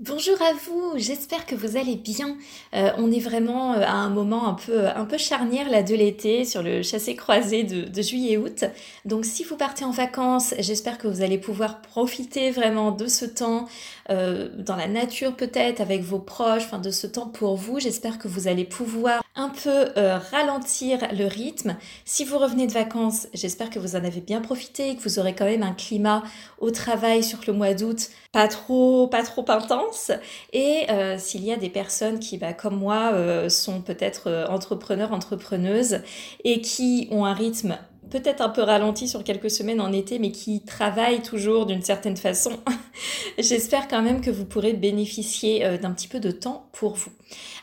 Bonjour à vous, j'espère que vous allez bien. Euh, on est vraiment euh, à un moment un peu, charnière là de l'été sur le chassé-croisé de, juillet-août. Donc si vous partez en vacances, j'espère que vous allez pouvoir profiter vraiment de ce temps euh, dans la nature peut-être avec vos proches, enfin de ce temps pour vous. J'espère que vous allez pouvoir un peu ralentir le rythme. Si vous revenez de vacances, j'espère que vous en avez bien profité, que vous aurez quand même un climat au travail sur le mois d'août pas trop, pas trop intense. Et euh, s'il y a des personnes qui, bah, comme moi, euh, sont peut-être euh, entrepreneurs, entrepreneuses et qui ont un rythme peut-être un peu ralenti sur quelques semaines en été, mais qui travaillent toujours d'une certaine façon, j'espère quand même que vous pourrez bénéficier d'un petit peu de temps pour vous.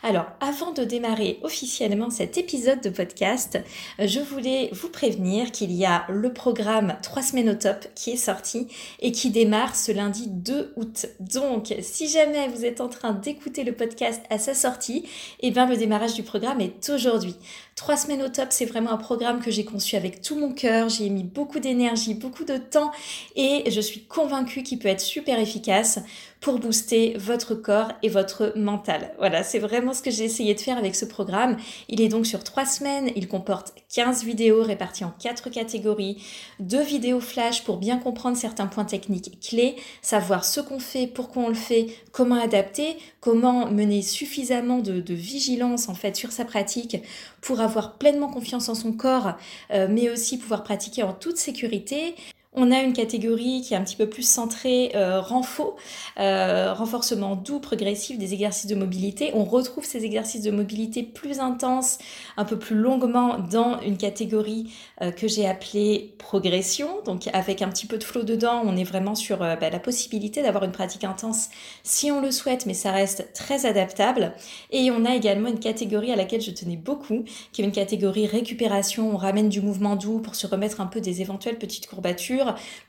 Alors, avant de démarrer officiellement cet épisode de podcast, je voulais vous prévenir qu'il y a le programme 3 semaines au top qui est sorti et qui démarre ce lundi 2 août. Donc, si jamais vous êtes en train d'écouter le podcast à sa sortie, eh bien, le démarrage du programme est aujourd'hui. 3 semaines au top, c'est vraiment un programme que j'ai conçu avec tout mon cœur. J'y ai mis beaucoup d'énergie, beaucoup de temps et je suis convaincue qu'il peut être super efficace pour booster votre corps et votre mental. Voilà, c'est vraiment ce que j'ai essayé de faire avec ce programme. Il est donc sur trois semaines, il comporte 15 vidéos réparties en quatre catégories, deux vidéos flash pour bien comprendre certains points techniques clés, savoir ce qu'on fait, pourquoi on le fait, comment adapter, comment mener suffisamment de, vigilance en fait sur sa pratique pour avoir pleinement confiance en son corps, euh, mais aussi pouvoir pratiquer en toute sécurité. On a une catégorie qui est un petit peu plus centrée euh, renfort, euh, renforcement doux, progressif des exercices de mobilité. On retrouve ces exercices de mobilité plus intenses, un peu plus longuement dans une catégorie euh, que j'ai appelée progression. Donc avec un petit peu de flow dedans, on est vraiment sur bah, la possibilité d'avoir une pratique intense si on le souhaite, mais ça reste très adaptable. Et on a également une catégorie à laquelle je tenais beaucoup, qui est une catégorie récupération. On ramène du mouvement doux pour se remettre un peu des éventuelles petites courbatures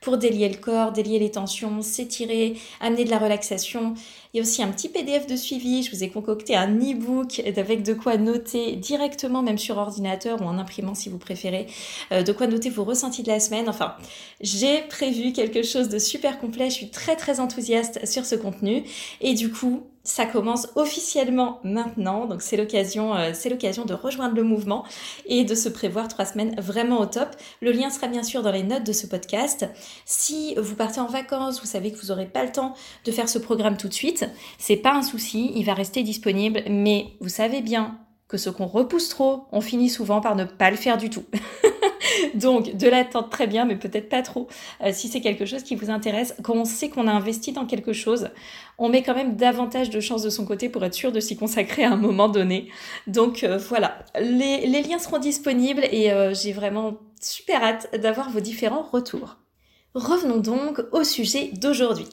pour délier le corps, délier les tensions, s'étirer, amener de la relaxation. Il y a aussi un petit PDF de suivi. Je vous ai concocté un e-book avec de quoi noter directement, même sur ordinateur ou en imprimant si vous préférez, euh, de quoi noter vos ressentis de la semaine. Enfin, j'ai prévu quelque chose de super complet. Je suis très très enthousiaste sur ce contenu. Et du coup, ça commence officiellement maintenant, donc c'est l'occasion, euh, c'est l'occasion de rejoindre le mouvement et de se prévoir trois semaines vraiment au top. Le lien sera bien sûr dans les notes de ce podcast. Si vous partez en vacances, vous savez que vous n'aurez pas le temps de faire ce programme tout de suite, c'est pas un souci, il va rester disponible, mais vous savez bien que ce qu'on repousse trop, on finit souvent par ne pas le faire du tout. Donc, de l'attente très bien, mais peut-être pas trop. Euh, si c'est quelque chose qui vous intéresse, quand on sait qu'on a investi dans quelque chose, on met quand même davantage de chances de son côté pour être sûr de s'y consacrer à un moment donné. Donc euh, voilà, les, liens seront disponibles et euh, j'ai vraiment super hâte d'avoir vos différents retours. Revenons donc au sujet d'aujourd'hui.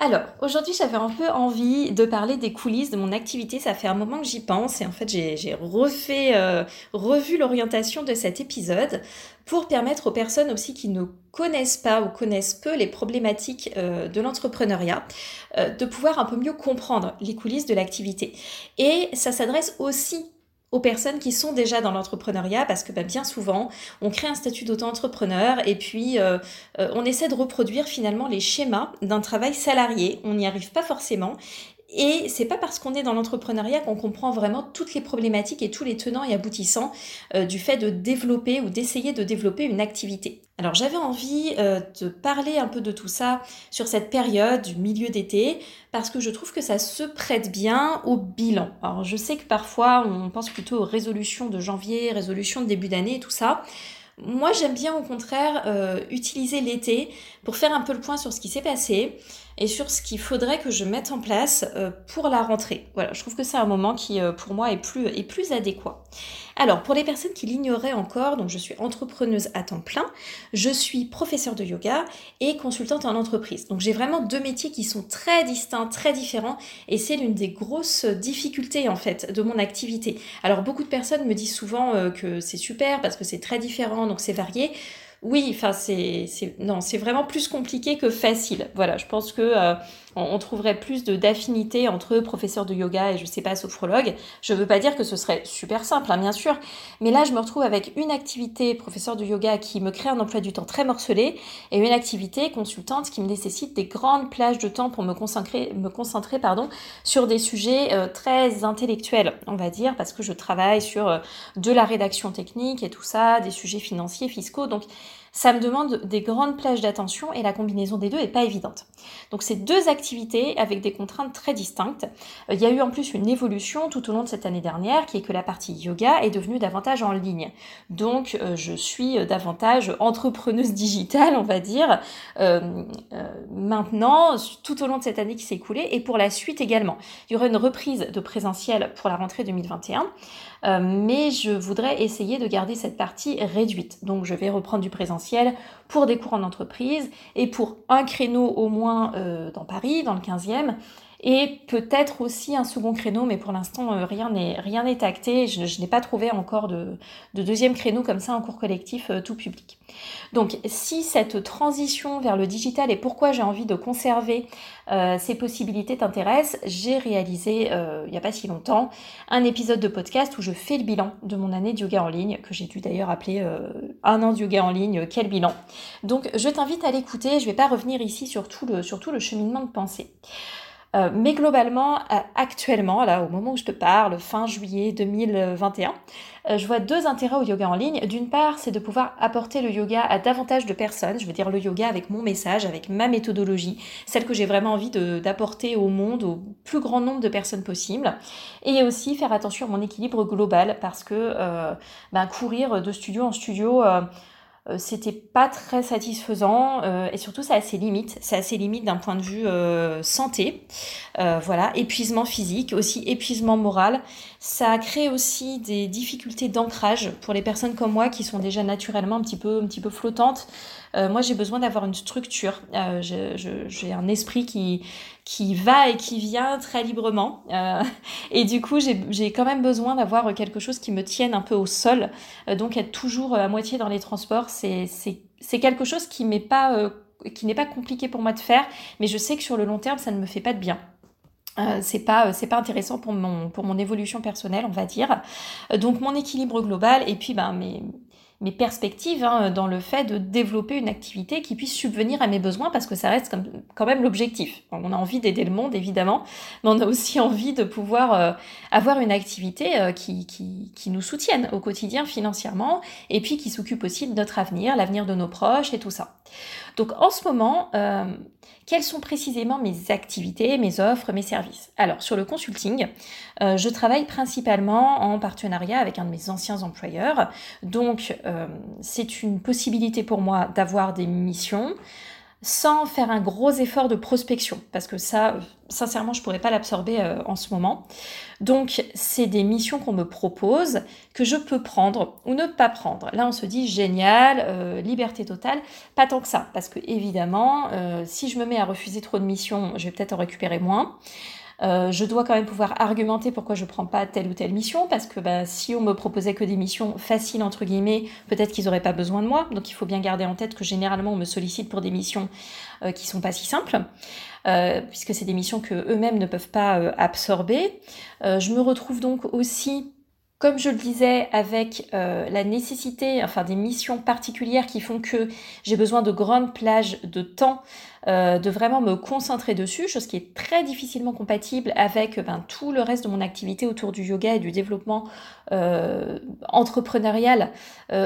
Alors, aujourd'hui, j'avais un peu envie de parler des coulisses de mon activité. Ça fait un moment que j'y pense et en fait, j'ai refait, euh, revu l'orientation de cet épisode pour permettre aux personnes aussi qui ne connaissent pas ou connaissent peu les problématiques euh, de l'entrepreneuriat euh, de pouvoir un peu mieux comprendre les coulisses de l'activité. Et ça s'adresse aussi aux personnes qui sont déjà dans l'entrepreneuriat parce que bah, bien souvent on crée un statut d'auto-entrepreneur et puis euh, euh, on essaie de reproduire finalement les schémas d'un travail salarié. On n'y arrive pas forcément et c'est pas parce qu'on est dans l'entrepreneuriat qu'on comprend vraiment toutes les problématiques et tous les tenants et aboutissants euh, du fait de développer ou d'essayer de développer une activité. Alors j'avais envie euh, de parler un peu de tout ça sur cette période du milieu d'été parce que je trouve que ça se prête bien au bilan. Alors je sais que parfois on pense plutôt aux résolutions de janvier, résolutions de début d'année et tout ça. Moi, j'aime bien au contraire euh, utiliser l'été pour faire un peu le point sur ce qui s'est passé, et sur ce qu'il faudrait que je mette en place euh, pour la rentrée. Voilà, je trouve que c'est un moment qui euh, pour moi est plus, adéquat. Alors, pour les personnes qui l'ignoraient encore, donc je suis entrepreneuse à temps plein, je suis professeure de yoga et consultante en entreprise. Donc j'ai vraiment deux métiers qui sont très distincts, très différents et c'est l'une des grosses difficultés en fait de mon activité. Alors beaucoup de personnes me disent souvent euh, que c'est super parce que c'est très différent, donc c'est varié. Oui, enfin c'est non, c'est vraiment plus compliqué que facile. Voilà, je pense que euh, on, trouverait plus d'affinité entre professeur de yoga et je sais pas sophrologue. Je veux pas dire que ce serait super simple, hein, bien sûr, mais là je me retrouve avec une activité professeur de yoga qui me crée un emploi du temps très morcelé et une activité consultante qui me nécessite des grandes plages de temps pour me concentrer, me concentrer pardon, sur des sujets euh, très intellectuels, on va dire, parce que je travaille sur euh, de la rédaction technique et tout ça, des sujets financiers, fiscaux, donc ça me demande des grandes plages d'attention et la combinaison des deux est pas évidente. Donc c'est deux activités avec des contraintes très distinctes. Euh, il y a eu en plus une évolution tout au long de cette année dernière qui est que la partie yoga est devenue davantage en ligne. Donc euh, je suis davantage entrepreneuse digitale, on va dire, euh, maintenant, tout au long de cette année qui s'est écoulée et pour la suite également. Il y aura une reprise de présentiel pour la rentrée 2021. Euh, mais je voudrais essayer de garder cette partie réduite. Donc je vais reprendre du présentiel pour des cours en entreprise et pour un créneau au moins euh, dans Paris, dans le 15e, et peut-être aussi un second créneau, mais pour l'instant euh, rien n'est rien n'est acté. Je, n'ai pas trouvé encore de, deuxième créneau comme ça en cours collectif euh, tout public. Donc si cette transition vers le digital et pourquoi j'ai envie de conserver euh, ces possibilités t'intéressent, j'ai réalisé il n'y a pas si longtemps un épisode de podcast où je fais le bilan de mon année de yoga en ligne, que j'ai dû d'ailleurs appeler un an de yoga en ligne, quel bilan. Donc je t'invite à l'écouter, je ne vais pas revenir ici sur le, sur tout le cheminement de pensée. Euh, mais globalement, euh, actuellement, là, au moment où je te parle, fin juillet 2021, euh, je vois deux intérêts au yoga en ligne. D'une part, c'est de pouvoir apporter le yoga à davantage de personnes. Je veux dire le yoga avec mon message, avec ma méthodologie, celle que j'ai vraiment envie d'apporter au monde, au plus grand nombre de personnes possible. Et aussi faire attention à mon équilibre global parce que ben, courir de studio en studio euh, c'était pas très satisfaisant euh, et surtout ça a ses limites. C'est assez limite d'un point de vue euh, santé. voilà, épuisement physique, aussi épuisement moral. Ça a aussi des difficultés d'ancrage pour les personnes comme moi qui sont déjà naturellement un petit peu flottantes. moi, j'ai besoin d'avoir une structure. j'ai un esprit qui, qui va et qui vient très librement. Euh, et du coup, j'ai quand même besoin d'avoir quelque chose qui me tienne un peu au sol. Euh, donc, être toujours à moitié dans les transports, c'est quelque chose qui n'est pas, euh, pas compliqué pour moi de faire, mais je sais que sur le long terme, ça ne me fait pas de bien. Euh, c'est pas c'est pas intéressant pour mon pour mon évolution personnelle on va dire donc mon équilibre global et puis ben mes mes perspectives hein, dans le fait de développer une activité qui puisse subvenir à mes besoins parce que ça reste quand même l'objectif. On a envie d'aider le monde évidemment, mais on a aussi envie de pouvoir euh, avoir une activité euh, qui, qui, qui, nous soutienne au quotidien financièrement et puis qui s'occupe aussi de notre avenir, l'avenir de nos proches et tout ça. Donc en ce moment, euh, quelles sont précisément mes activités, mes offres, mes services? Alors sur le consulting, euh, je travaille principalement en partenariat avec un de mes anciens employeurs. Donc euh, c'est une possibilité pour moi d'avoir des missions sans faire un gros effort de prospection, parce que ça, sincèrement, je pourrais pas l'absorber euh, en ce moment. Donc, c'est des missions qu'on me propose, que je peux prendre ou ne pas prendre. Là, on se dit génial, euh, liberté totale. Pas tant que ça, parce que évidemment, euh, si je me mets à refuser trop de missions, je vais peut-être en récupérer moins. Euh, je dois quand même pouvoir argumenter pourquoi je prends pas telle ou telle mission, parce que bah, si on me proposait que des missions faciles, entre guillemets, peut-être qu'ils n'auraient pas besoin de moi. Donc il faut bien garder en tête que généralement on me sollicite pour des missions euh, qui sont pas si simples. Euh, puisque c'est des missions que eux-mêmes ne peuvent pas absorber. je me retrouve donc aussi comme je le disais, avec euh, la nécessité, enfin des missions particulières qui font que j'ai besoin de grandes plages de temps, euh, de vraiment me concentrer dessus, chose qui est très difficilement compatible avec ben, tout le reste de mon activité autour du yoga et du développement euh, entrepreneurial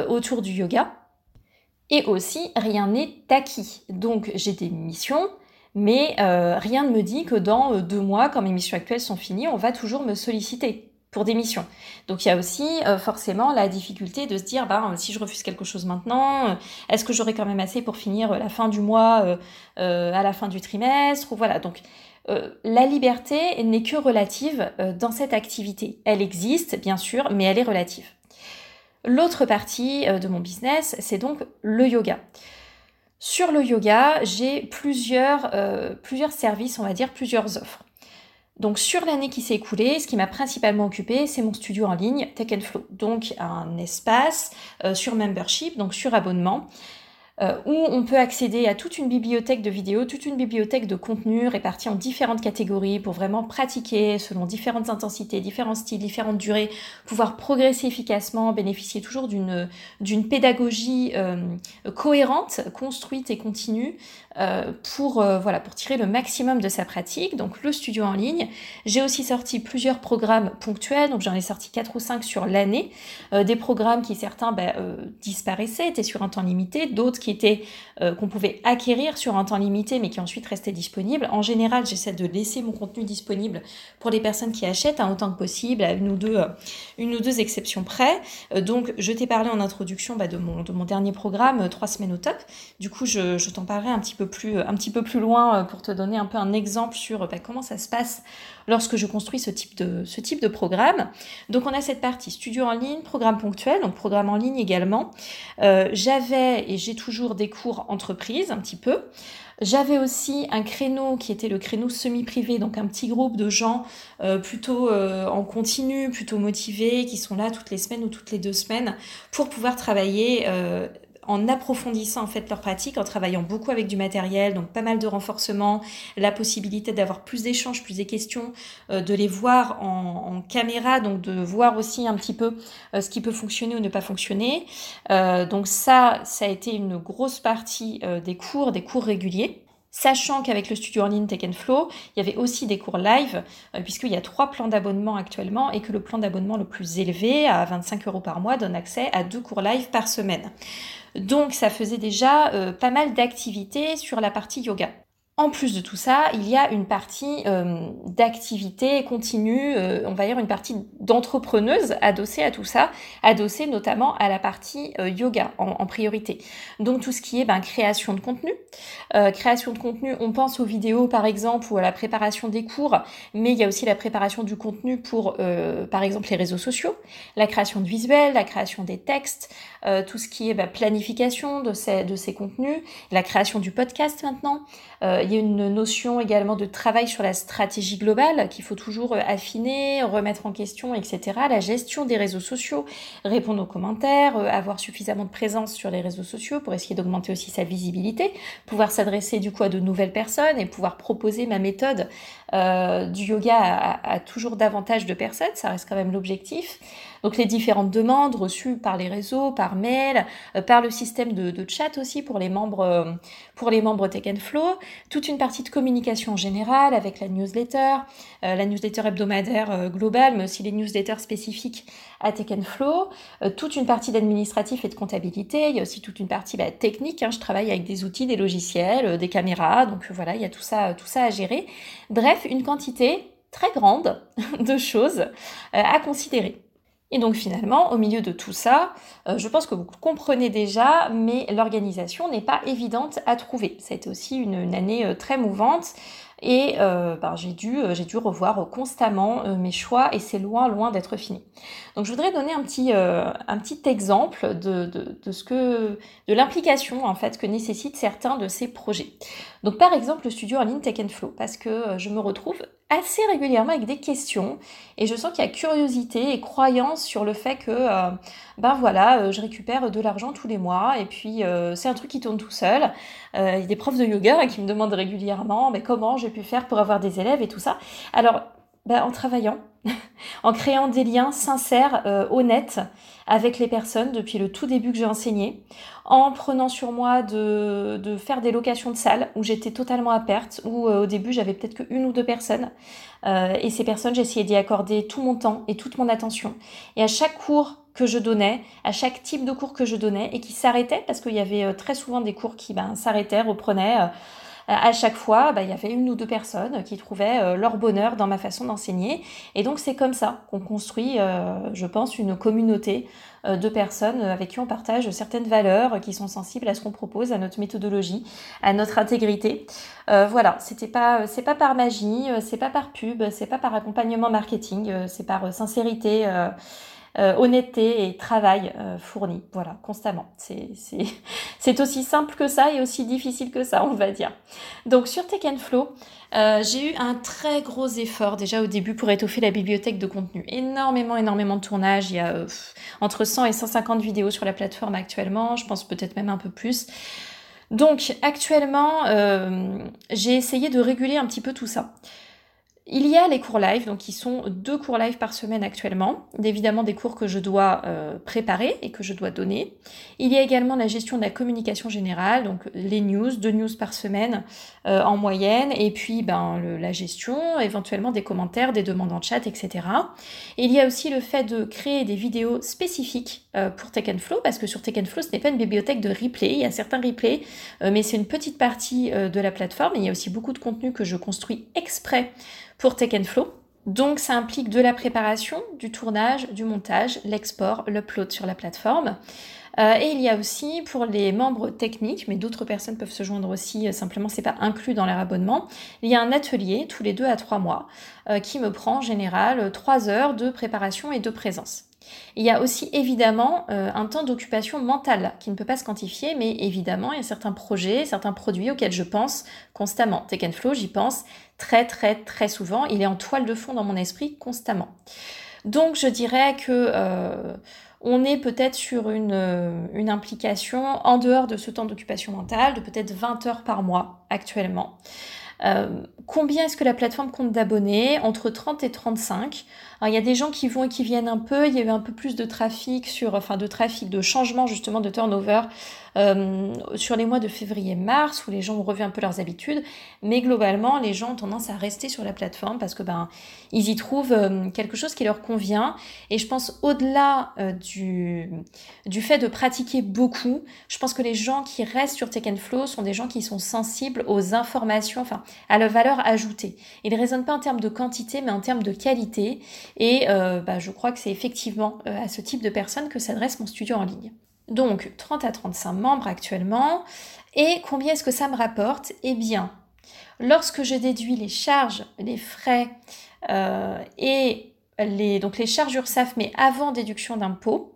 autour du yoga. Et aussi, rien n'est acquis. Donc j'ai des missions, mais rien ne me dit que dans deux mois, quand mes missions actuelles sont finies, on va toujours me solliciter. Pour des missions. Donc il y a aussi euh, forcément la difficulté de se dire, ben, si je refuse quelque chose maintenant, euh, est-ce que j'aurai quand même assez pour finir la fin du mois à la fin du trimestre ou voilà. Donc la liberté n'est que relative dans cette activité. Elle existe bien sûr, mais elle est relative. L'autre partie de mon business, c'est donc le yoga. Sur le yoga, j'ai plusieurs services, on va dire, plusieurs offres. Donc sur l'année qui s'est écoulée, ce qui m'a principalement occupé, c'est mon studio en ligne Tech Flow. Donc un espace euh, sur membership, donc sur abonnement, euh, où on peut accéder à toute une bibliothèque de vidéos, toute une bibliothèque de contenus répartis en différentes catégories pour vraiment pratiquer selon différentes intensités, différents styles, différentes durées, pouvoir progresser efficacement, bénéficier toujours d'une d'une pédagogie euh, cohérente, construite et continue euh, pour voilà pour tirer le maximum de sa pratique. Donc le studio en ligne. J'ai aussi sorti plusieurs programmes ponctuels, donc j'en ai sorti quatre ou cinq sur l'année, des programmes qui certains ben, disparaissaient, étaient sur un temps limité, d'autres qui euh, qu'on pouvait acquérir sur un temps limité, mais qui ensuite restaient disponibles. En général, j'essaie de laisser mon contenu disponible pour les personnes qui achètent hein, autant que possible, à une ou deux, euh, une ou deux exceptions près. Euh, donc, je t'ai parlé en introduction bah, de, mon, mon dernier programme, trois semaines au top. Du coup, je, je t'en parlerai un petit peu plus, un petit peu plus loin pour te donner un peu un exemple sur bah, comment ça se passe lorsque je construis ce type de, programme. Donc, on a cette partie studio en ligne, programme ponctuel, donc programme en ligne également. J'avais et j'ai toujours des cours entreprises un petit peu. J'avais aussi un créneau qui était le créneau semi-privé, donc un petit groupe de gens euh, plutôt euh, en continu, plutôt motivés, qui sont là toutes les semaines ou toutes les deux semaines pour pouvoir travailler euh, en approfondissant en fait leur pratique, en travaillant beaucoup avec du matériel, donc pas mal de renforcement, la possibilité d'avoir plus d'échanges, plus des questions, euh, de les voir en, caméra, donc de voir aussi un petit peu euh, ce qui peut fonctionner ou ne pas fonctionner. Euh, donc ça, ça a été une grosse partie des cours, des cours réguliers. Sachant qu'avec le studio en ligne Tech Flow, il y avait aussi des cours live, puisqu'il y a trois plans d'abonnement actuellement et que le plan d'abonnement le plus élevé, à 25 euros par mois, donne accès à deux cours live par semaine. Donc ça faisait déjà euh, pas mal d'activités sur la partie yoga. En plus de tout ça, il y a une partie euh, d'activité continue, euh, on va dire une partie d'entrepreneuse adossée à tout ça, adossée notamment à la partie euh, yoga en, priorité. Donc tout ce qui est ben, création de contenu. création de contenu, on pense aux vidéos par exemple ou à la préparation des cours, mais il y a aussi la préparation du contenu pour par exemple les réseaux sociaux, la création de visuels, la création des textes, tout ce qui est ben, planification de ces, de ces contenus, la création du podcast maintenant. Euh, il y a une notion également de travail sur la stratégie globale qu'il faut toujours euh, affiner, remettre en question, etc. La gestion des réseaux sociaux, répondre aux commentaires, euh, avoir suffisamment de présence sur les réseaux sociaux pour essayer d'augmenter aussi sa visibilité, pouvoir s'adresser du coup à de nouvelles personnes et pouvoir proposer ma méthode du yoga à, toujours davantage de personnes. Ça reste quand même l'objectif. Donc les différentes demandes reçues par les réseaux, par mail, par le système de, chat aussi pour les membres, pour les membres Tech Flow, toute une partie de communication générale avec la newsletter, euh, la newsletter hebdomadaire euh, globale, mais aussi les newsletters spécifiques à Tech Flow, euh, toute une partie d'administratif et de comptabilité, il y a aussi toute une partie bah, technique, hein. je travaille avec des outils, des logiciels, des caméras, donc voilà, il y a tout ça, tout ça à gérer. Bref, une quantité très grande de choses à considérer. Et donc finalement, au milieu de tout ça, euh, je pense que vous comprenez déjà, mais l'organisation n'est pas évidente à trouver. Ça a été aussi une, année euh, très mouvante et euh, ben, j'ai dû, j'ai dû revoir constamment mes choix et c'est loin, loin d'être fini. Donc je voudrais donner un petit, un petit exemple de, de, de ce que, de l'implication en fait que nécessitent certains de ces projets. Donc par exemple le studio en ligne Tech Flow parce que je me retrouve assez régulièrement avec des questions. Et je sens qu'il y a curiosité et croyance sur le fait que euh, ben voilà euh, je récupère de l'argent tous les mois. Et puis euh, c'est un truc qui tourne tout seul. Il y a des profs de yoga qui me demandent régulièrement mais comment j'ai pu faire pour avoir des élèves et tout ça. Alors ben, en travaillant en créant des liens sincères, honnêtes avec les personnes depuis le tout début que j'ai enseigné, en prenant sur moi de, de faire des locations de salles où j'étais totalement à perte, où euh, au début j'avais peut-être qu'une ou deux personnes. Euh, et ces personnes, j'essayais d'y accorder tout mon temps et toute mon attention. Et à chaque cours que je donnais, à chaque type de cours que je donnais et qui s'arrêtait, parce qu'il y avait euh, très souvent des cours qui ben, s'arrêtaient, reprenaient à chaque fois, bah, il y avait une ou deux personnes qui trouvaient leur bonheur dans ma façon d'enseigner. Et donc c'est comme ça qu'on construit, je pense, une communauté de personnes avec qui on partage certaines valeurs qui sont sensibles à ce qu'on propose, à notre méthodologie, à notre intégrité. voilà, c'était pas, c'est pas par magie, c'est pas par pub, c'est pas par accompagnement marketing, c'est par sincérité euh, honnêteté et travail euh, fourni, voilà, constamment. C'est aussi simple que ça et aussi difficile que ça, on va dire. Donc sur Tech Flow, euh, j'ai eu un très gros effort déjà au début pour étoffer la bibliothèque de contenu. Énormément, énormément de tournages. Il y a entre 100 et 150 vidéos sur la plateforme actuellement, je pense peut-être même un peu plus. Donc actuellement, j'ai essayé de réguler un petit peu tout ça. Il y a les cours live, donc qui sont deux cours live par semaine actuellement, évidemment des cours que je dois euh, préparer et que je dois donner. Il y a également la gestion de la communication générale, donc les news, deux news par semaine euh, en moyenne, et puis ben, la gestion, éventuellement des commentaires, des demandes en chat, etc. il y a aussi le fait de créer des vidéos spécifiques euh, pour Tech Flow, parce que sur Tech Flow, ce n'est pas une bibliothèque de replay, il y a certains replays, mais c'est une petite partie de la plateforme, il y a aussi beaucoup de contenu que je construis exprès pour Tech Flow. Donc ça implique de la préparation, du tournage, du montage, l'export, l'upload sur la plateforme. Euh, et il y a aussi pour les membres techniques, mais d'autres personnes peuvent se joindre aussi, euh, simplement c'est pas inclus dans leur abonnement, il y a un atelier tous les deux à trois mois euh, qui me prend en général trois heures de préparation et de présence. Il y a aussi évidemment un temps d'occupation mentale qui ne peut pas se quantifier, mais évidemment, il y a certains projets, certains produits auxquels je pense constamment. Tech Flow, j'y pense très très très souvent. Il est en toile de fond dans mon esprit constamment. Donc je dirais que euh, on est peut-être sur une, euh, une, implication en dehors de ce temps d'occupation mentale de peut-être 20 heures par mois actuellement. combien est-ce que la plateforme compte d'abonnés? Entre 30 et 35 il y a des gens qui vont et qui viennent un peu. Il y a eu un peu plus de trafic sur, enfin de trafic, de changement justement de turnover euh, sur les mois de février-mars où les gens ont revu un peu leurs habitudes. Mais globalement, les gens ont tendance à rester sur la plateforme parce que ben ils y trouvent euh, quelque chose qui leur convient. Et je pense au-delà euh, du du fait de pratiquer beaucoup, je pense que les gens qui restent sur Tech Flow sont des gens qui sont sensibles aux informations, enfin à la valeur ajoutée. Ils ne raisonnent pas en termes de quantité, mais en termes de qualité. Et euh, bah, je crois que c'est effectivement euh, à ce type de personnes que s'adresse mon studio en ligne. Donc 30 à 35 membres actuellement. Et combien est-ce que ça me rapporte? Eh bien, lorsque je déduis les charges, les frais euh, et les, donc les charges URSAF, mais avant déduction d'impôts,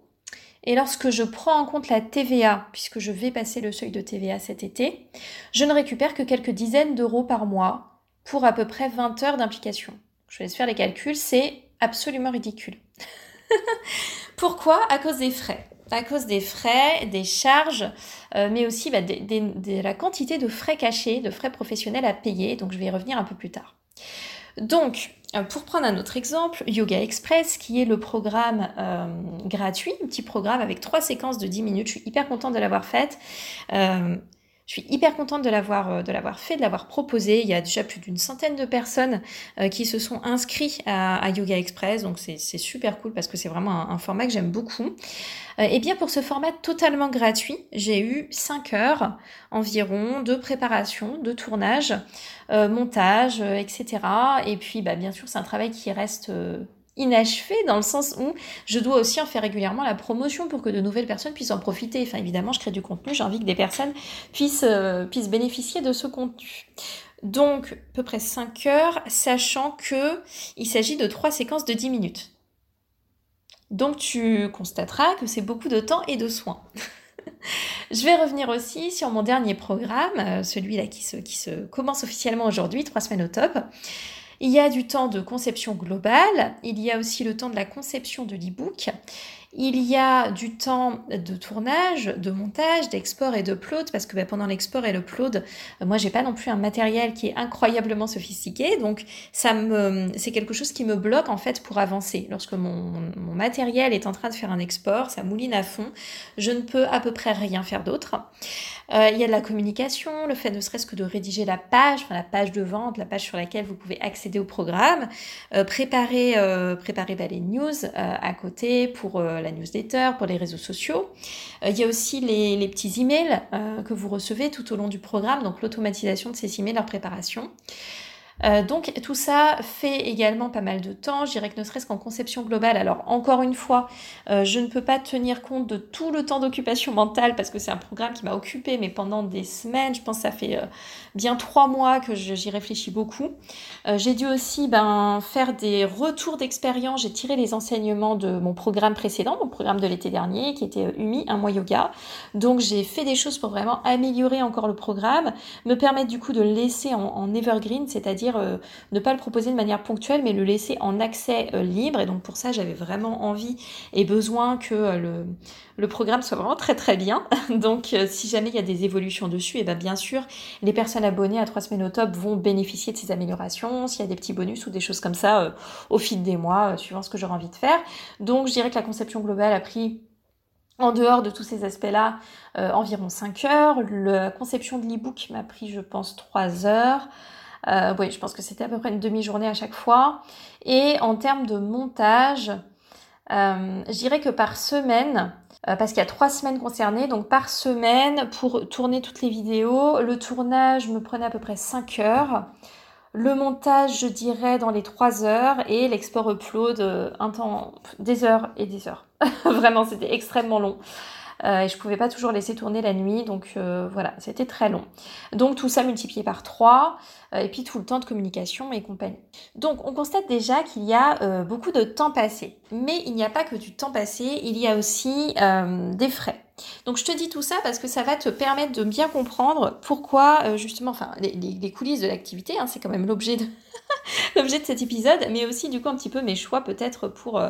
et lorsque je prends en compte la TVA, puisque je vais passer le seuil de TVA cet été, je ne récupère que quelques dizaines d'euros par mois pour à peu près 20 heures d'implication. Je vais faire les calculs, c'est absolument ridicule. Pourquoi? À cause des frais. À cause des frais, des charges, euh, mais aussi bah, de la quantité de frais cachés, de frais professionnels à payer. Donc je vais y revenir un peu plus tard. Donc, euh, pour prendre un autre exemple, Yoga Express, qui est le programme euh, gratuit, un petit programme avec trois séquences de 10 minutes. Je suis hyper contente de l'avoir faite. Je suis hyper contente de l'avoir euh, de l'avoir fait, de l'avoir proposé. Il y a déjà plus d'une centaine de personnes euh, qui se sont inscrits à, Yoga Express, donc c'est super cool parce que c'est vraiment un, format que j'aime beaucoup. Euh, et bien pour ce format totalement gratuit, j'ai eu 5 heures environ de préparation, de tournage, montage, etc. Et puis bah, bien sûr c'est un travail qui reste inachevé dans le sens où je dois aussi en faire régulièrement la promotion pour que de nouvelles personnes puissent en profiter. Enfin, évidemment, je crée du contenu, j'ai envie que des personnes puissent, euh, bénéficier de ce contenu. Donc, à peu près 5 heures, sachant que il s'agit de trois séquences de 10 minutes. Donc, tu constateras que c'est beaucoup de temps et de soins. Je vais revenir aussi sur mon dernier programme, euh, celui-là qui se, qui se commence officiellement aujourd'hui, trois semaines au top. Il y a du temps de conception globale, il y a aussi le temps de la conception de l'e-book, il y a du temps de tournage, de montage, d'export et d'upload, parce que bah, pendant l'export et l'upload, euh, moi j'ai pas non plus un matériel qui est incroyablement sophistiqué, donc ça c'est quelque chose qui me bloque en fait pour avancer. Lorsque mon, matériel est en train de faire un export, ça mouline à fond, je ne peux à peu près rien faire d'autre. Euh, il y a de la communication, le fait ne serait-ce que de rédiger la page, la page de vente, la page sur laquelle vous pouvez accéder au programme, euh, préparer, préparer bah, les news à côté pour la newsletter, pour les réseaux sociaux. il y a aussi les, petits emails que vous recevez tout au long du programme, donc l'automatisation de ces emails, leur préparation. Euh, donc tout ça fait également pas mal de temps, je dirais que ne serait-ce qu'en conception globale. Alors encore une fois, euh, je ne peux pas tenir compte de tout le temps d'occupation mentale parce que c'est un programme qui m'a occupé, mais pendant des semaines, je pense que ça fait euh, bien trois mois que j'y réfléchis beaucoup. j'ai dû aussi ben, faire des retours d'expérience, j'ai tiré les enseignements de mon programme précédent, mon programme de l'été dernier, qui était UMI, un mois yoga. Donc j'ai fait des choses pour vraiment améliorer encore le programme, me permettre du coup de le laisser en evergreen, c'est-à-dire euh, ne pas le proposer de manière ponctuelle, mais le laisser en accès euh, libre. Et donc pour ça, j'avais vraiment envie et besoin que euh, le, programme soit vraiment très très bien. donc si jamais il y a des évolutions dessus, et bien bien sûr, les personnes abonnées à 3 semaines au top vont bénéficier de ces améliorations. S'il y a des petits bonus ou des choses comme ça au fil des mois, suivant ce que j'aurai envie de faire. Donc je dirais que la conception globale a pris en dehors de tous ces aspects-là, environ 5 heures. La conception de l'e-book m'a pris, je pense, 3 heures. Euh, oui, je pense que c'était à peu près une demi-journée à chaque fois. Et en termes de montage, euh, je dirais que par semaine, euh, parce qu'il y a trois semaines concernées, donc par semaine pour tourner toutes les vidéos, le tournage me prenait à peu près 5 heures. Le montage, je dirais, dans les 3 heures et l'export upload, un temps, des heures et des heures. Vraiment, c'était extrêmement long. Euh, et je pouvais pas toujours laisser tourner la nuit, donc euh, voilà, c'était très long. Donc tout ça multiplié par 3, euh, et puis tout le temps de communication et compagnie. Donc on constate déjà qu'il y a beaucoup de temps passé, mais il n'y a pas que du temps passé, il y a aussi des frais. Donc je te dis tout ça parce que ça va te permettre de bien comprendre pourquoi justement, enfin les, coulisses de l'activité, hein, c'est quand même l'objet de l'objet de cet épisode, mais aussi du coup un petit peu mes choix peut-être pour,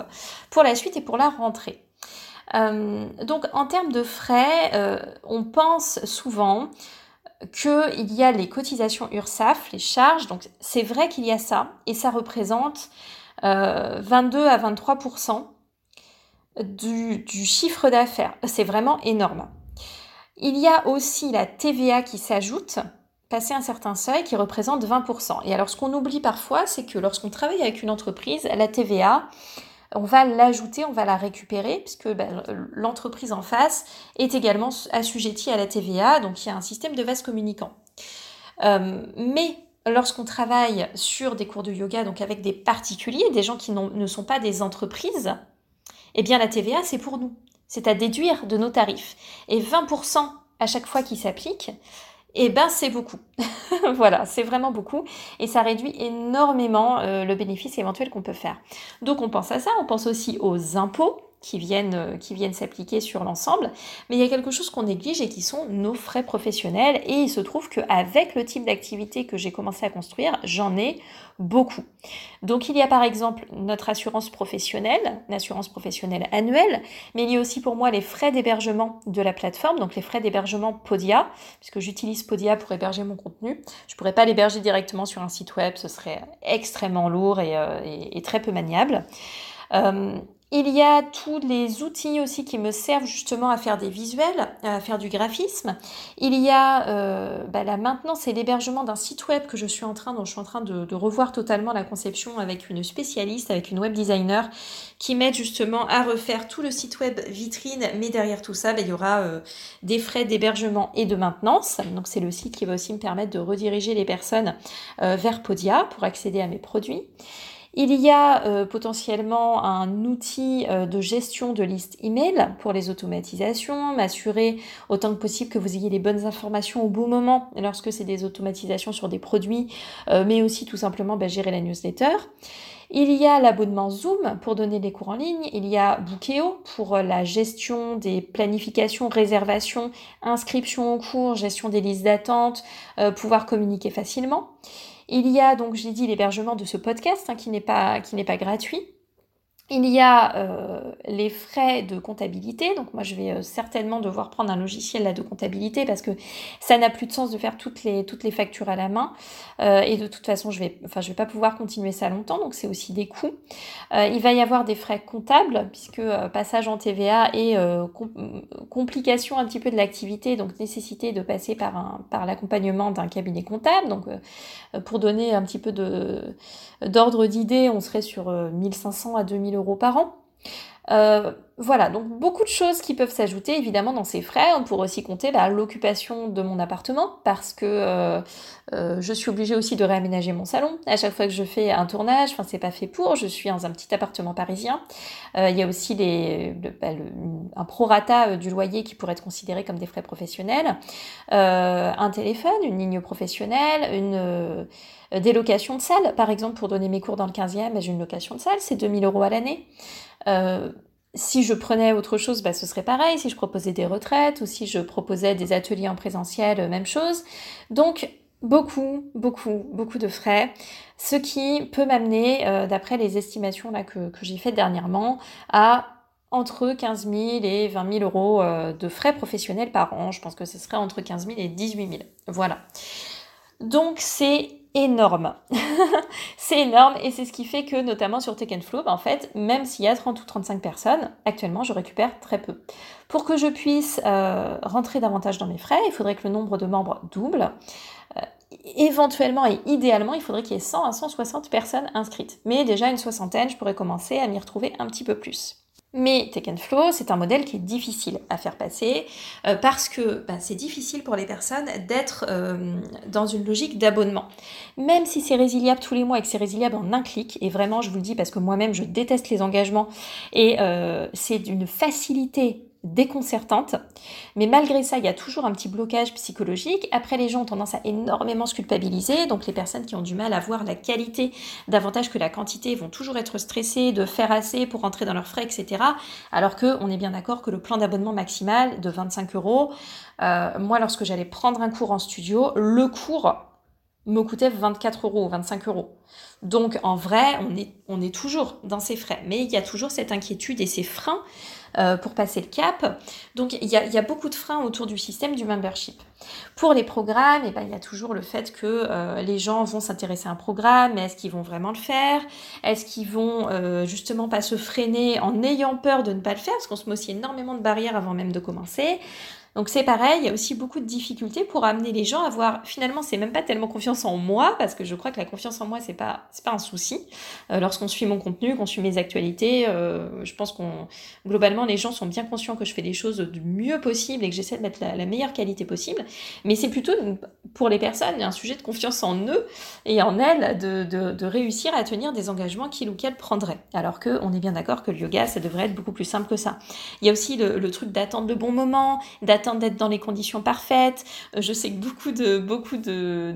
pour la suite et pour la rentrée. Euh, donc en termes de frais, euh, on pense souvent qu'il y a les cotisations URSAF, les charges, donc c'est vrai qu'il y a ça, et ça représente 22 euh, à 23 du, du chiffre d'affaires. C'est vraiment énorme. Il y a aussi la TVA qui s'ajoute, passer un certain seuil qui représente 20%. Et alors ce qu'on oublie parfois, c'est que lorsqu'on travaille avec une entreprise, la TVA, on va l'ajouter, on va la récupérer, puisque ben, l'entreprise en face est également assujettie à la TVA, donc il y a un système de vase communicant. Euh, mais lorsqu'on travaille sur des cours de yoga, donc avec des particuliers, des gens qui ne sont pas des entreprises, eh bien la TVA, c'est pour nous. C'est à déduire de nos tarifs. Et 20% à chaque fois qui s'applique, eh ben c'est beaucoup. voilà, c'est vraiment beaucoup et ça réduit énormément euh, le bénéfice éventuel qu'on peut faire. Donc on pense à ça, on pense aussi aux impôts qui viennent, euh, qui viennent s'appliquer sur l'ensemble. Mais il y a quelque chose qu'on néglige et qui sont nos frais professionnels. Et il se trouve qu'avec le type d'activité que j'ai commencé à construire, j'en ai beaucoup. Donc il y a par exemple notre assurance professionnelle, une assurance professionnelle annuelle, mais il y a aussi pour moi les frais d'hébergement de la plateforme, donc les frais d'hébergement Podia, puisque j'utilise Podia pour héberger mon contenu. Je ne pourrais pas l'héberger directement sur un site web, ce serait extrêmement lourd et, euh, très peu maniable. Euh, il y a tous les outils aussi qui me servent justement à faire des visuels, à faire du graphisme. Il y a euh, bah c'est l'hébergement d'un site web que je suis en train, dont je suis en train de, revoir totalement la conception avec une spécialiste, avec une web designer qui m'aide justement à refaire tout le site web vitrine. Mais derrière tout ça, bah, il y aura euh, des frais d'hébergement et de maintenance. Donc c'est le site qui va aussi me permettre de rediriger les personnes euh, vers Podia pour accéder à mes produits. Il y a euh, potentiellement un outil euh, de gestion de liste email pour les automatisations, m'assurer autant que possible que vous ayez les bonnes informations au bon moment lorsque c'est des automatisations sur des produits, euh, mais aussi tout simplement bah, gérer la newsletter. Il y a l'abonnement Zoom pour donner des cours en ligne. Il y a Bookeo pour la gestion des planifications, réservations, inscriptions aux cours, gestion des listes d'attente, pouvoir communiquer facilement. Il y a donc, j'ai dit, l'hébergement de ce podcast hein, qui n'est pas, qui n'est pas gratuit. Il y a euh, les frais de comptabilité, donc moi je vais euh, certainement devoir prendre un logiciel là de comptabilité parce que ça n'a plus de sens de faire toutes les, toutes les factures à la main. Euh, et de toute façon je vais, enfin vais pas pouvoir continuer ça longtemps donc c'est aussi des coûts. il va y avoir des frais comptables puisque passage en TVA et complication un petit peu de l'activité donc nécessité de passer par par l'accompagnement d'un cabinet comptable. Donc pour donner un petit peu d'ordre d'idée on serait sur 1500 à 2000 par an. Euh, voilà, donc beaucoup de choses qui peuvent s'ajouter évidemment dans ces frais. On pourrait aussi compter bah, l'occupation de mon appartement parce que euh, euh, je suis obligée aussi de réaménager mon salon. À chaque fois que je fais un tournage, enfin c'est pas fait pour, je suis dans un petit appartement parisien. Euh, il y a aussi les, bah, un prorata du loyer qui pourrait être considéré comme des frais professionnels. un téléphone, une ligne professionnelle, une délocation de salle. Par exemple, pour donner mes cours dans le 15e, j'ai une location de salle, c'est 2000 euros à l'année. Euh, si je prenais autre chose, bah, ce serait pareil. Si je proposais des retraites ou si je proposais des ateliers en présentiel, euh, même chose. Donc, beaucoup, beaucoup, beaucoup de frais. Ce qui peut m'amener, euh, d'après les estimations que, j'ai faites dernièrement, à entre 15 000 et 20 000 euros de frais professionnels par an. Je pense que ce serait entre 15 000 et 18 000. Voilà. Donc c'est énorme. c'est énorme et c'est ce qui fait que notamment sur Take Flow, bah, en fait, même s'il y a 30 ou 35 personnes, actuellement je récupère très peu. Pour que je puisse euh, rentrer davantage dans mes frais, il faudrait que le nombre de membres double. Euh, éventuellement et idéalement, il faudrait qu'il y ait 100 à 160 personnes inscrites. Mais déjà une soixantaine, je pourrais commencer à m'y retrouver un petit peu plus. Mais Take Flow, c'est un modèle qui est difficile à faire passer euh, parce que bah, c'est difficile pour les personnes d'être euh, dans une logique d'abonnement. Même si c'est résiliable tous les mois et que c'est résiliable en un clic, et vraiment je vous le dis parce que moi-même je déteste les engagements et euh, c'est d'une facilité déconcertante. Mais malgré ça, il y a toujours un petit blocage psychologique. Après, les gens ont tendance à énormément se culpabiliser. Donc, les personnes qui ont du mal à voir la qualité davantage que la quantité vont toujours être stressées de faire assez pour rentrer dans leurs frais, etc. Alors que on est bien d'accord que le plan d'abonnement maximal de 25 euros, euh, moi, lorsque j'allais prendre un cours en studio, le cours me coûtait 24 euros, 25 euros. Donc en vrai, on est, toujours dans ces frais, mais il y a toujours cette inquiétude et ces freins euh, pour passer le cap. Donc il y, a, beaucoup de freins autour du système du membership. Pour les programmes, eh ben, il y a toujours le fait que euh, les gens vont s'intéresser à un programme, mais est-ce qu'ils vont vraiment le faire? Est-ce qu'ils vont euh, justement pas se freiner en ayant peur de ne pas le faire? Parce qu'on se met aussi énormément de barrières avant même de commencer. Donc c'est pareil, il y a aussi beaucoup de difficultés pour amener les gens à voir finalement c'est même pas tellement confiance en moi parce que je crois que la confiance en moi c'est pas c'est pas un souci. Euh, lorsqu'on suit mon contenu, qu'on suit mes actualités, euh, je pense qu'on globalement les gens sont bien conscients que je fais des choses du mieux possible et que j'essaie de mettre la, meilleure qualité possible. Mais c'est plutôt pour les personnes un sujet de confiance en eux et en elles de, de, réussir à tenir des engagements qu'ils ou qu'elles prendraient. Alors que on est bien d'accord que le yoga ça devrait être beaucoup plus simple que ça. Il y a aussi le truc d'attendre le bon moment, d'attendre d'être dans les conditions parfaites. Euh, je sais que beaucoup de beaucoup de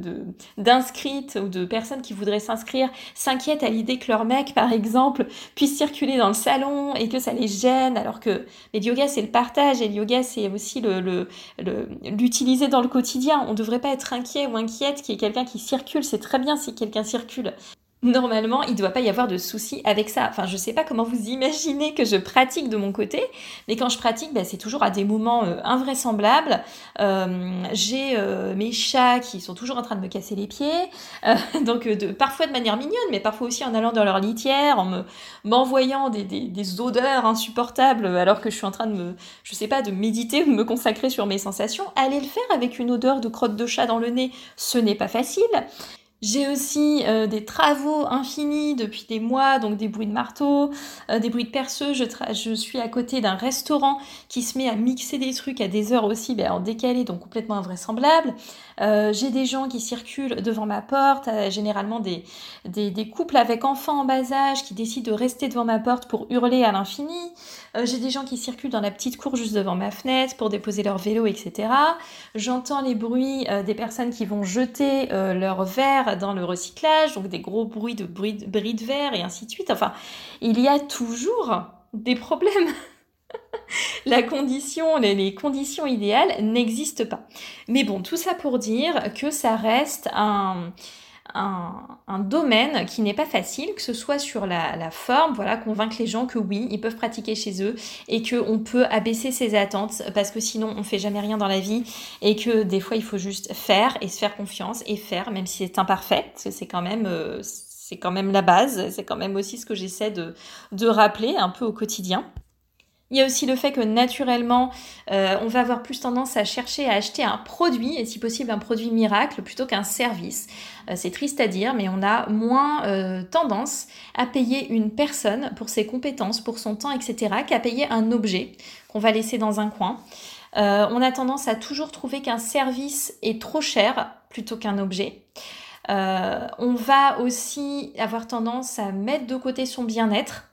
d'inscrites ou de personnes qui voudraient s'inscrire s'inquiètent à l'idée que leur mec, par exemple, puisse circuler dans le salon et que ça les gêne, alors que le yoga c'est le partage et le yoga c'est aussi le l'utiliser dans le quotidien. On ne devrait pas être inquiet ou inquiète qu'il y ait quelqu'un qui circule. C'est très bien si quelqu'un circule normalement, il ne doit pas y avoir de soucis avec ça. Enfin, je ne sais pas comment vous imaginez que je pratique de mon côté, mais quand je pratique, ben, c'est toujours à des moments euh, invraisemblables. Euh, j'ai euh, mes chats qui sont toujours en train de me casser les pieds, donc parfois de manière mignonne, mais parfois aussi en allant dans leur litière, en me m'envoyant des, odeurs insupportables alors que je suis en train de me, je sais pas, de méditer ou de me consacrer sur mes sensations. Aller le faire avec une odeur de crotte de chat dans le nez, ce n'est pas facile. J'ai aussi euh, des travaux infinis depuis des mois, donc des bruits de marteau, euh, des bruits de perceux. Je, je suis à côté d'un restaurant qui se met à mixer des trucs à des heures aussi ben, en décalé, donc complètement invraisemblable. Euh, j'ai des gens qui circulent devant ma porte, généralement des, des, des, couples avec enfants en bas âge qui décident de rester devant ma porte pour hurler à l'infini. j'ai des gens qui circulent dans la petite cour juste devant ma fenêtre pour déposer leur vélo, etc. J'entends les bruits des personnes qui vont jeter leur verre dans le recyclage, donc des gros bruits de bris de verre et ainsi de suite. Enfin, il y a toujours des problèmes. La condition, les, conditions idéales n'existent pas. Mais bon, tout ça pour dire que ça reste un, un, domaine qui n'est pas facile, que ce soit sur la, forme, voilà, convaincre les gens que oui, ils peuvent pratiquer chez eux et qu'on peut abaisser ses attentes parce que sinon on fait jamais rien dans la vie et que des fois il faut juste faire et se faire confiance et faire même si c'est imparfait, parce que c'est quand même euh, c'est quand même la base, c'est quand même aussi ce que j'essaie de, de rappeler un peu au quotidien. Il y a aussi le fait que naturellement, euh, on va avoir plus tendance à chercher à acheter un produit, et si possible un produit miracle, plutôt qu'un service. Euh, c'est triste à dire, mais on a moins euh, tendance à payer une personne pour ses compétences, pour son temps, etc., qu'à payer un objet qu'on va laisser dans un coin. on a tendance à toujours trouver qu'un service est trop cher plutôt qu'un objet. on va aussi avoir tendance à mettre de côté son bien-être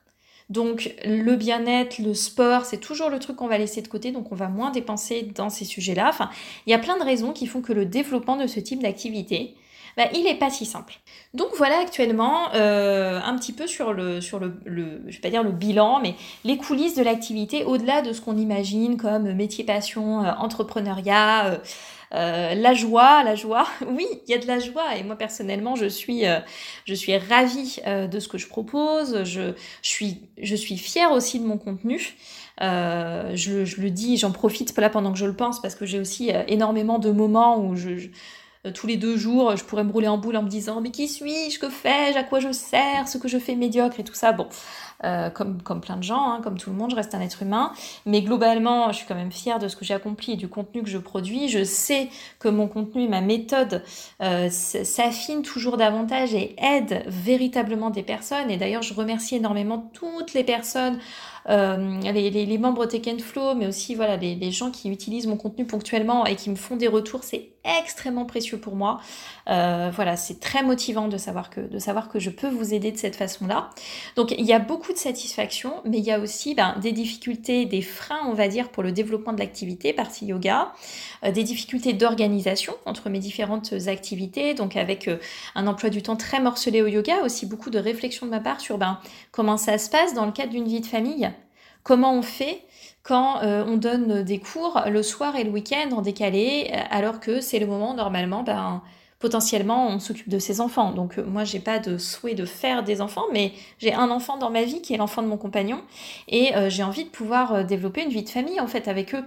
donc le bien-être, le sport, c'est toujours le truc qu'on va laisser de côté, donc on va moins dépenser dans ces sujets-là. Enfin, il y a plein de raisons qui font que le développement de ce type d'activité, bah, il n'est pas si simple. Donc voilà actuellement euh, un petit peu sur le, sur le, je vais pas dire le bilan, mais les coulisses de l'activité au-delà de ce qu'on imagine comme métier passion, euh, entrepreneuriat. Euh, euh, la joie, la joie, oui, il y a de la joie et moi personnellement, je suis, euh, je suis ravie euh, de ce que je propose. Je, je, suis, je suis fière aussi de mon contenu. Je, je, le dis, j'en profite là pendant que je le pense parce que j'ai aussi énormément de moments où je, tous les deux jours, je pourrais me rouler en boule en me disant mais qui suis-je, que fais-je, à quoi je sers, ce que je fais médiocre et tout ça. Bon, euh, comme, plein de gens, hein, comme tout le monde, je reste un être humain. Mais globalement, je suis quand même fière de ce que j'ai accompli et du contenu que je produis. Je sais que mon contenu, ma méthode euh, s'affine toujours davantage et aide véritablement des personnes. Et d'ailleurs, je remercie énormément toutes les personnes euh, les, les, membres Tech Flow, mais aussi voilà, les, les, gens qui utilisent mon contenu ponctuellement et qui me font des retours, c'est extrêmement précieux pour moi. Euh, voilà, c'est très motivant de savoir, que, de savoir que je peux vous aider de cette façon-là. Donc il y a beaucoup de satisfaction, mais il y a aussi ben, des difficultés, des freins, on va dire, pour le développement de l'activité partie yoga, euh, des difficultés d'organisation entre mes différentes activités, donc avec un emploi du temps très morcelé au yoga, aussi beaucoup de réflexion de ma part sur ben, comment ça se passe dans le cadre d'une vie de famille. Comment on fait quand euh, on donne des cours le soir et le week-end en décalé, euh, alors que c'est le moment normalement, ben, potentiellement on s'occupe de ses enfants. Donc euh, moi j'ai pas de souhait de faire des enfants, mais j'ai un enfant dans ma vie qui est l'enfant de mon compagnon et j'ai envie de pouvoir développer une vie de famille en fait avec eux.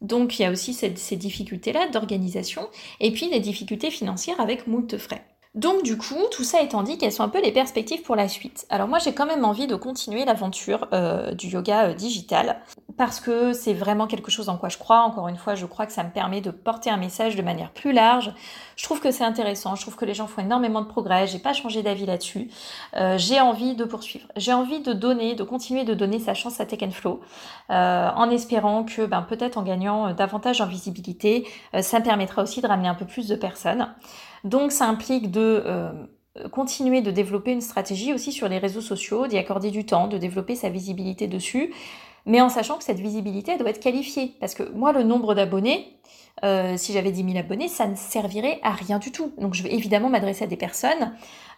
Donc il y a aussi ces difficultés-là d'organisation et puis des difficultés financières avec moult frais. Donc du coup, tout ça étant dit, quelles sont un peu les perspectives pour la suite Alors moi j'ai quand même envie de continuer l'aventure euh, du yoga euh, digital parce que c'est vraiment quelque chose en quoi je crois. Encore une fois, je crois que ça me permet de porter un message de manière plus large. Je trouve que c'est intéressant, je trouve que les gens font énormément de progrès, j'ai pas changé d'avis là-dessus. Euh, j'ai envie de poursuivre, j'ai envie de donner, de continuer de donner sa chance à Tech Flow en espérant que ben, peut-être en gagnant davantage en visibilité, ça me permettra aussi de ramener un peu plus de personnes. Donc ça implique de euh, continuer de développer une stratégie aussi sur les réseaux sociaux, d'y accorder du temps, de développer sa visibilité dessus, mais en sachant que cette visibilité doit être qualifiée. Parce que moi, le nombre d'abonnés, euh, si j'avais 10 000 abonnés, ça ne servirait à rien du tout. Donc je vais évidemment m'adresser à des personnes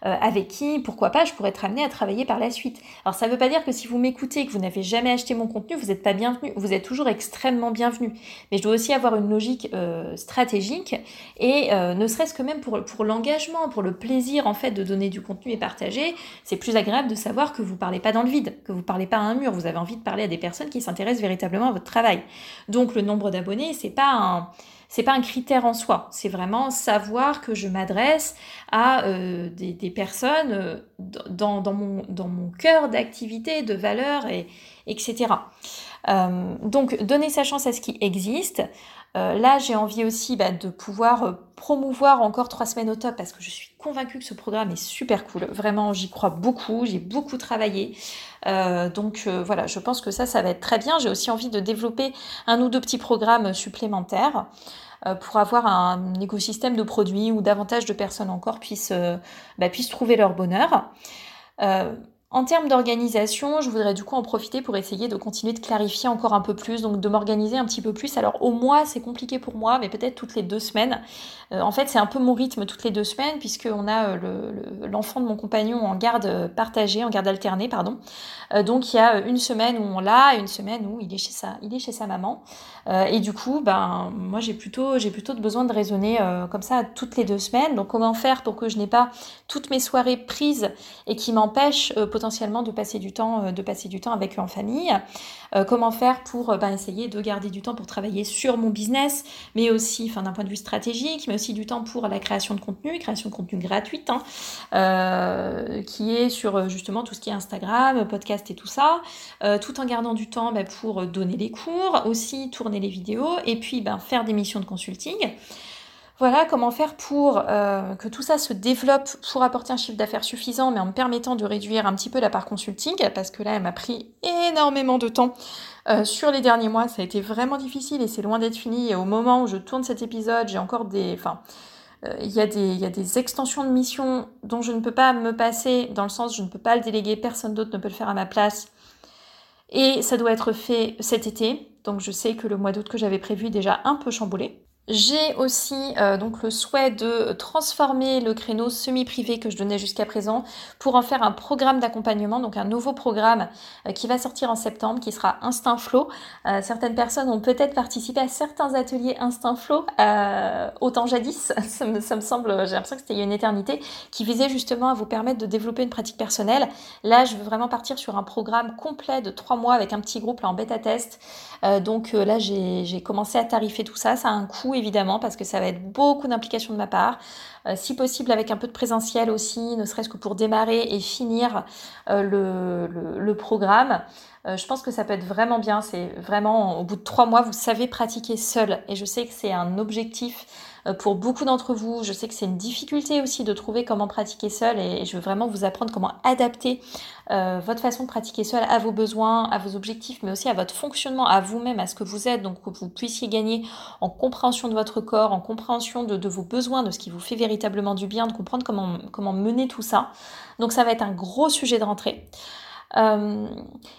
euh, avec qui, pourquoi pas, je pourrais être amenée à travailler par la suite. Alors ça ne veut pas dire que si vous m'écoutez et que vous n'avez jamais acheté mon contenu, vous n'êtes pas bienvenu. Vous êtes toujours extrêmement bienvenu. Mais je dois aussi avoir une logique euh, stratégique et ne serait-ce que même pour, pour l'engagement, pour le plaisir en fait de donner du contenu et partager, c'est plus agréable de savoir que vous parlez pas dans le vide, que vous parlez pas à un mur. Vous avez envie de parler à des personnes qui s'intéressent véritablement à votre travail. Donc le nombre d'abonnés, c'est pas un c'est pas un critère en soi, c'est vraiment savoir que je m'adresse à euh, des, personnes euh, dans, mon, cœur d'activité, de valeur, et, etc. Euh, donc donner sa chance à ce qui existe. là, j'ai envie aussi bah, de pouvoir promouvoir encore trois semaines au top parce que je suis convaincue que ce programme est super cool. Vraiment, j'y crois beaucoup, j'ai beaucoup travaillé. donc voilà, je pense que ça, ça va être très bien. J'ai aussi envie de développer un ou deux petits programmes supplémentaires. Euh, pour avoir un écosystème de produits où davantage de personnes encore puissent, euh, bah, puissent trouver leur bonheur. En termes d'organisation, je voudrais du coup en profiter pour essayer de continuer de clarifier encore un peu plus, donc de m'organiser un petit peu plus. Alors au mois, c'est compliqué pour moi, mais peut-être toutes les deux semaines. Euh, en fait, c'est un peu mon rythme toutes les deux semaines, puisqu'on a euh, l'enfant de mon compagnon en garde partagée, en garde alternée, pardon. Euh, donc il y a une semaine où on l'a une semaine où il est chez sa, il est chez sa maman. et du coup, ben moi j'ai plutôt, j'ai plutôt besoin de raisonner comme ça toutes les deux semaines. Donc comment faire pour que je n'ai pas toutes mes soirées prises et qui m'empêchent potentiellement potentiellement de passer du temps, de passer du temps avec eux en famille. comment faire pour ben, essayer de garder du temps pour travailler sur mon business, mais aussi, d'un point de vue stratégique, mais aussi du temps pour la création de contenu, création de contenu gratuite, hein, qui est sur justement tout ce qui est Instagram, podcast et tout ça, tout en gardant du temps ben, pour donner les cours, aussi tourner les vidéos et puis ben, faire des missions de consulting. Voilà comment faire pour euh, que tout ça se développe pour apporter un chiffre d'affaires suffisant, mais en me permettant de réduire un petit peu la part consulting, parce que là, elle m'a pris énormément de temps. Euh, sur les derniers mois, ça a été vraiment difficile et c'est loin d'être fini. Et au moment où je tourne cet épisode, j'ai encore des... Enfin, euh, il y, a des, des extensions de missions dont je ne peux pas me passer, dans le sens je ne peux pas le déléguer, personne d'autre ne peut le faire à ma place. Et ça doit être fait cet été, donc je sais que le mois d'août que j'avais prévu est déjà un peu chamboulé. J'ai aussi euh, donc le souhait de transformer le créneau semi-privé que je donnais jusqu'à présent pour en faire un programme d'accompagnement, donc un nouveau programme euh, qui va sortir en septembre, qui sera Instinct Flow. Euh, certaines personnes ont peut-être participé à certains ateliers Instinct Flow, autant jadis, ça me, semble, j'ai l'impression que c'était il y a une éternité, qui visait justement à vous permettre de développer une pratique personnelle. Là, je veux vraiment partir sur un programme complet de trois mois avec un petit groupe en bêta test. donc là, j'ai commencé à tarifer tout ça, ça a un coût évidemment parce que ça va être beaucoup d'implication de ma part. Euh, si possible avec un peu de présentiel aussi, ne serait-ce que pour démarrer et finir euh, le, le, programme. Euh, je pense que ça peut être vraiment bien. C'est vraiment au bout de trois mois, vous savez pratiquer seul. Et je sais que c'est un objectif pour beaucoup d'entre vous. Je sais que c'est une difficulté aussi de trouver comment pratiquer seul et je veux vraiment vous apprendre comment adapter votre façon de pratiquer seul à vos besoins, à vos objectifs, mais aussi à votre fonctionnement, à vous-même, à ce que vous êtes, donc que vous puissiez gagner en compréhension de votre corps, en compréhension de, vos besoins, de ce qui vous fait véritablement du bien, de comprendre comment, comment mener tout ça. Donc ça va être un gros sujet de rentrée. Euh,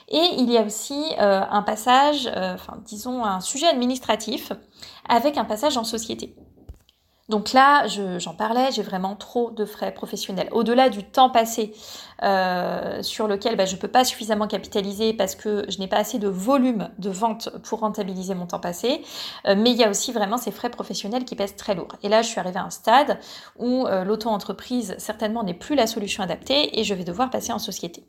et il y a aussi euh, un passage, euh, enfin disons un sujet administratif avec un passage en société. Donc là, j'en parlais, j'ai vraiment trop de frais professionnels. Au-delà du temps passé euh, sur lequel bah, je ne peux pas suffisamment capitaliser parce que je n'ai pas assez de volume de vente pour rentabiliser mon temps passé, euh, mais il y a aussi vraiment ces frais professionnels qui pèsent très lourd. Et là, je suis arrivée à un stade où euh, l'auto-entreprise certainement n'est plus la solution adaptée et je vais devoir passer en société.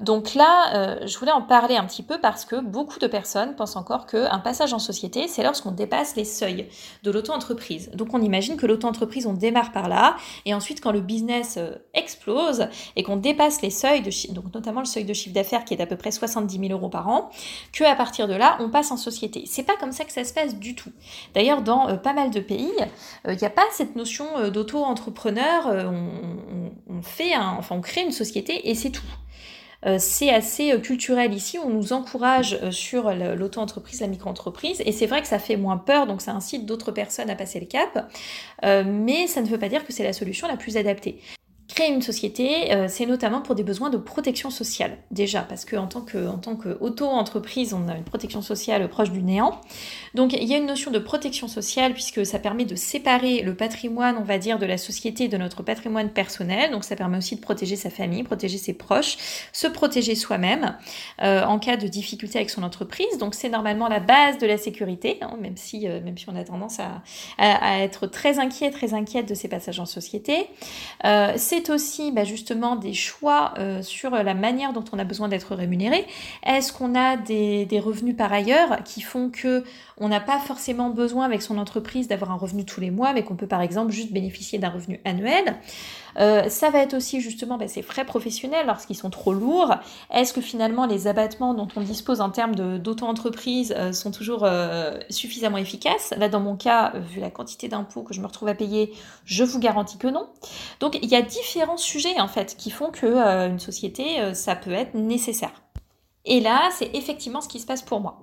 Donc là, je voulais en parler un petit peu parce que beaucoup de personnes pensent encore qu'un passage en société, c'est lorsqu'on dépasse les seuils de l'auto-entreprise. Donc on imagine que l'auto-entreprise, on démarre par là, et ensuite quand le business explose et qu'on dépasse les seuils, de donc notamment le seuil de chiffre d'affaires qui est d'à peu près 70 000 euros par an, que à partir de là, on passe en société. C'est pas comme ça que ça se passe du tout. D'ailleurs, dans euh, pas mal de pays, il euh, n'y a pas cette notion d'auto-entrepreneur. On, on, fait un, enfin, on crée une société et c'est tout. Euh, c'est assez euh, culturel ici. On nous encourage euh, sur l'auto-entreprise, la micro-entreprise. Et c'est vrai que ça fait moins peur, donc ça incite d'autres personnes à passer le cap. mais ça ne veut pas dire que c'est la solution la plus adaptée. Créer une société, euh, c'est notamment pour des besoins de protection sociale, déjà, parce qu'en tant qu'auto-entreprise, on a une protection sociale proche du néant. Donc il y a une notion de protection sociale, puisque ça permet de séparer le patrimoine, on va dire, de la société de notre patrimoine personnel. Donc ça permet aussi de protéger sa famille, protéger ses proches, se protéger soi-même euh, en cas de difficulté avec son entreprise. Donc c'est normalement la base de la sécurité, hein, même, si, euh, même si on a tendance à, à, être très inquiet, très inquiète de ces passages en société. c'est aussi bah, justement des choix euh, sur la manière dont on a besoin d'être rémunéré. Est-ce qu'on a des, revenus par ailleurs qui font que on n'a pas forcément besoin avec son entreprise d'avoir un revenu tous les mois, mais qu'on peut par exemple juste bénéficier d'un revenu annuel? Euh, ça va être aussi justement bah, ces frais professionnels lorsqu'ils sont trop lourds. Est-ce que finalement les abattements dont on dispose en termes d'auto-entreprise euh, sont toujours suffisamment efficaces? Là, dans mon cas, vu la quantité d'impôts que je me retrouve à payer, je vous garantis que non. Donc, il y a différents sujets en fait qui font que euh, une société, euh, ça peut être nécessaire. Et là, c'est effectivement ce qui se passe pour moi.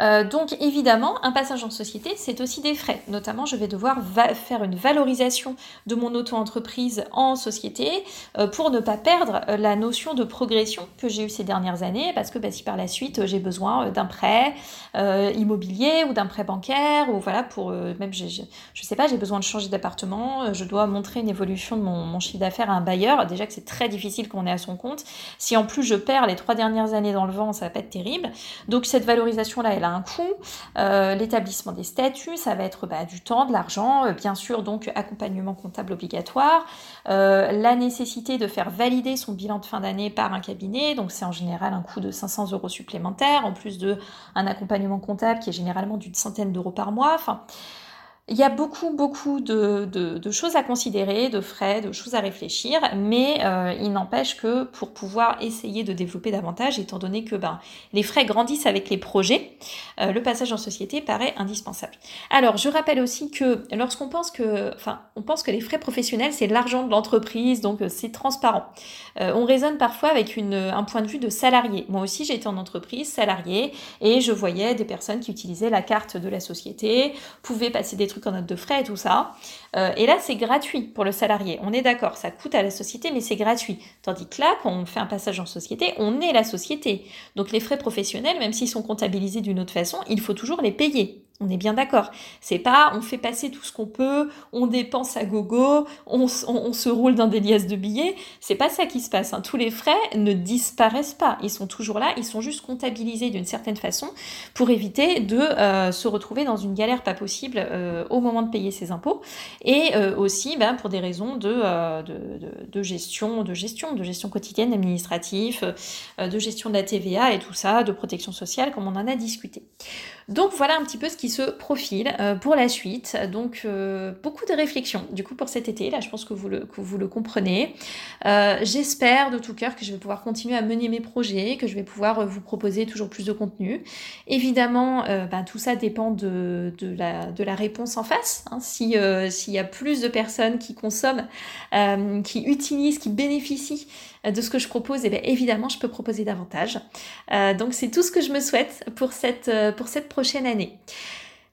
Euh, donc évidemment, un passage en société, c'est aussi des frais. Notamment, je vais devoir faire une valorisation de mon auto-entreprise en société euh, pour ne pas perdre euh, la notion de progression que j'ai eue ces dernières années, parce que bah, si par la suite j'ai besoin d'un prêt immobilier ou d'un prêt bancaire, ou voilà, pour même, je je sais pas, j'ai besoin de changer d'appartement, je dois montrer une évolution de mon, chiffre d'affaires à un bailleur, déjà que c'est très difficile quand on est à son compte. Si en plus je perds les trois dernières années dans le vent, avant, ça va pas être terrible. Donc cette valorisation-là, elle a un coût. Euh, l'établissement des statuts, ça va être bah, du temps, de l'argent, euh, bien sûr, donc accompagnement comptable obligatoire. la nécessité de faire valider son bilan de fin d'année par un cabinet, donc c'est en général un coût de 500 euros supplémentaires, en plus de un accompagnement comptable qui est généralement d'une centaine d'euros par mois. Enfin, il y a beaucoup, beaucoup de, choses à considérer, de frais, de choses à réfléchir, mais euh, il n'empêche que pour pouvoir essayer de développer davantage, étant donné que ben, les frais grandissent avec les projets, euh, le passage en société paraît indispensable. Alors, je rappelle aussi que lorsqu'on pense que, enfin, on pense que les frais professionnels, c'est l'argent de l'entreprise, donc euh, c'est transparent. on raisonne parfois avec une, un point de vue de salarié. Moi aussi, j'étais en entreprise, salarié, et je voyais des personnes qui utilisaient la carte de la société, pouvaient passer des trucs en note de frais et tout ça. Euh, et là, c'est gratuit pour le salarié. On est d'accord, ça coûte à la société, mais c'est gratuit. Tandis que là, quand on fait un passage en société, on est la société. Donc les frais professionnels, même s'ils sont comptabilisés d'une autre façon, il faut toujours les payer. On est bien d'accord. C'est pas on fait passer tout ce qu'on peut, on dépense à gogo, on, se roule dans des liasses de billets. C'est pas ça qui se passe. Hein. Tous les frais ne disparaissent pas. Ils sont toujours là. Ils sont juste comptabilisés d'une certaine façon pour éviter de euh, se retrouver dans une galère pas possible euh, au moment de payer ses impôts. Et euh, aussi ben, pour des raisons de, de, gestion, de gestion, de gestion quotidienne administrative, de gestion de la TVA et tout ça, de protection sociale, comme on en a discuté. Donc voilà un petit peu ce qui se profile euh, pour la suite. Donc euh, beaucoup de réflexions du coup pour cet été. Là je pense que vous le, comprenez. Euh, j'espère de tout cœur que je vais pouvoir continuer à mener mes projets, que je vais pouvoir vous proposer toujours plus de contenu. Évidemment ben, tout ça dépend de, la, réponse en face. Hein. Si, S'il y a plus de personnes qui consomment, qui utilisent, qui bénéficient de ce que je propose, et eh bien évidemment, je peux proposer davantage. Euh, donc c'est tout ce que je me souhaite pour cette, euh, pour cette prochaine année.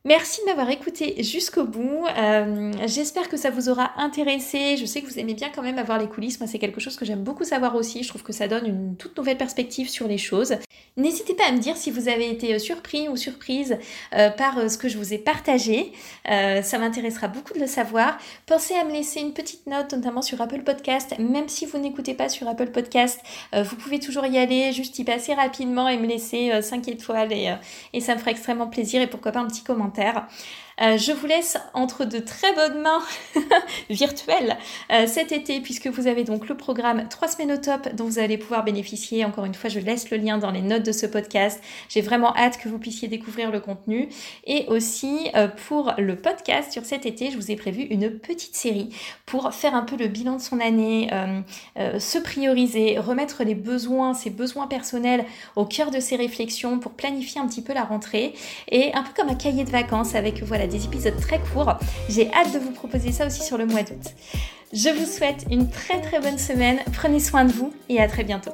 Merci de m'avoir écouté jusqu'au bout. Euh, j'espère que ça vous aura intéressé. Je sais que vous aimez bien quand même avoir les coulisses. Moi, c'est quelque chose que j'aime beaucoup savoir aussi. Je trouve que ça donne une toute nouvelle perspective sur les choses. N'hésitez pas à me dire si vous avez été euh, surpris ou surprise euh, par ce que je vous ai partagé. ça m'intéressera beaucoup de le savoir. Pensez à me laisser une petite note, notamment sur Apple Podcast. Même si vous n'écoutez pas sur Apple Podcast, vous pouvez toujours y aller, juste y passer rapidement et me laisser 5 étoiles et, et ça me ferait extrêmement plaisir. Et pourquoi pas un petit commentaire commentaires euh, je vous laisse entre de très bonnes mains virtuelles euh, cet été puisque vous avez donc le programme 3 semaines au top dont vous allez pouvoir bénéficier. Encore une fois, je laisse le lien dans les notes de ce podcast. J'ai vraiment hâte que vous puissiez découvrir le contenu. Et aussi euh, pour le podcast sur cet été, je vous ai prévu une petite série pour faire un peu le bilan de son année, se prioriser, remettre les besoins, ses besoins personnels au cœur de ses réflexions pour planifier un petit peu la rentrée et un peu comme un cahier de vacances avec voilà, des épisodes très courts. J'ai hâte de vous proposer ça aussi sur le mois d'août. Je vous souhaite une très très bonne semaine, prenez soin de vous et à très bientôt.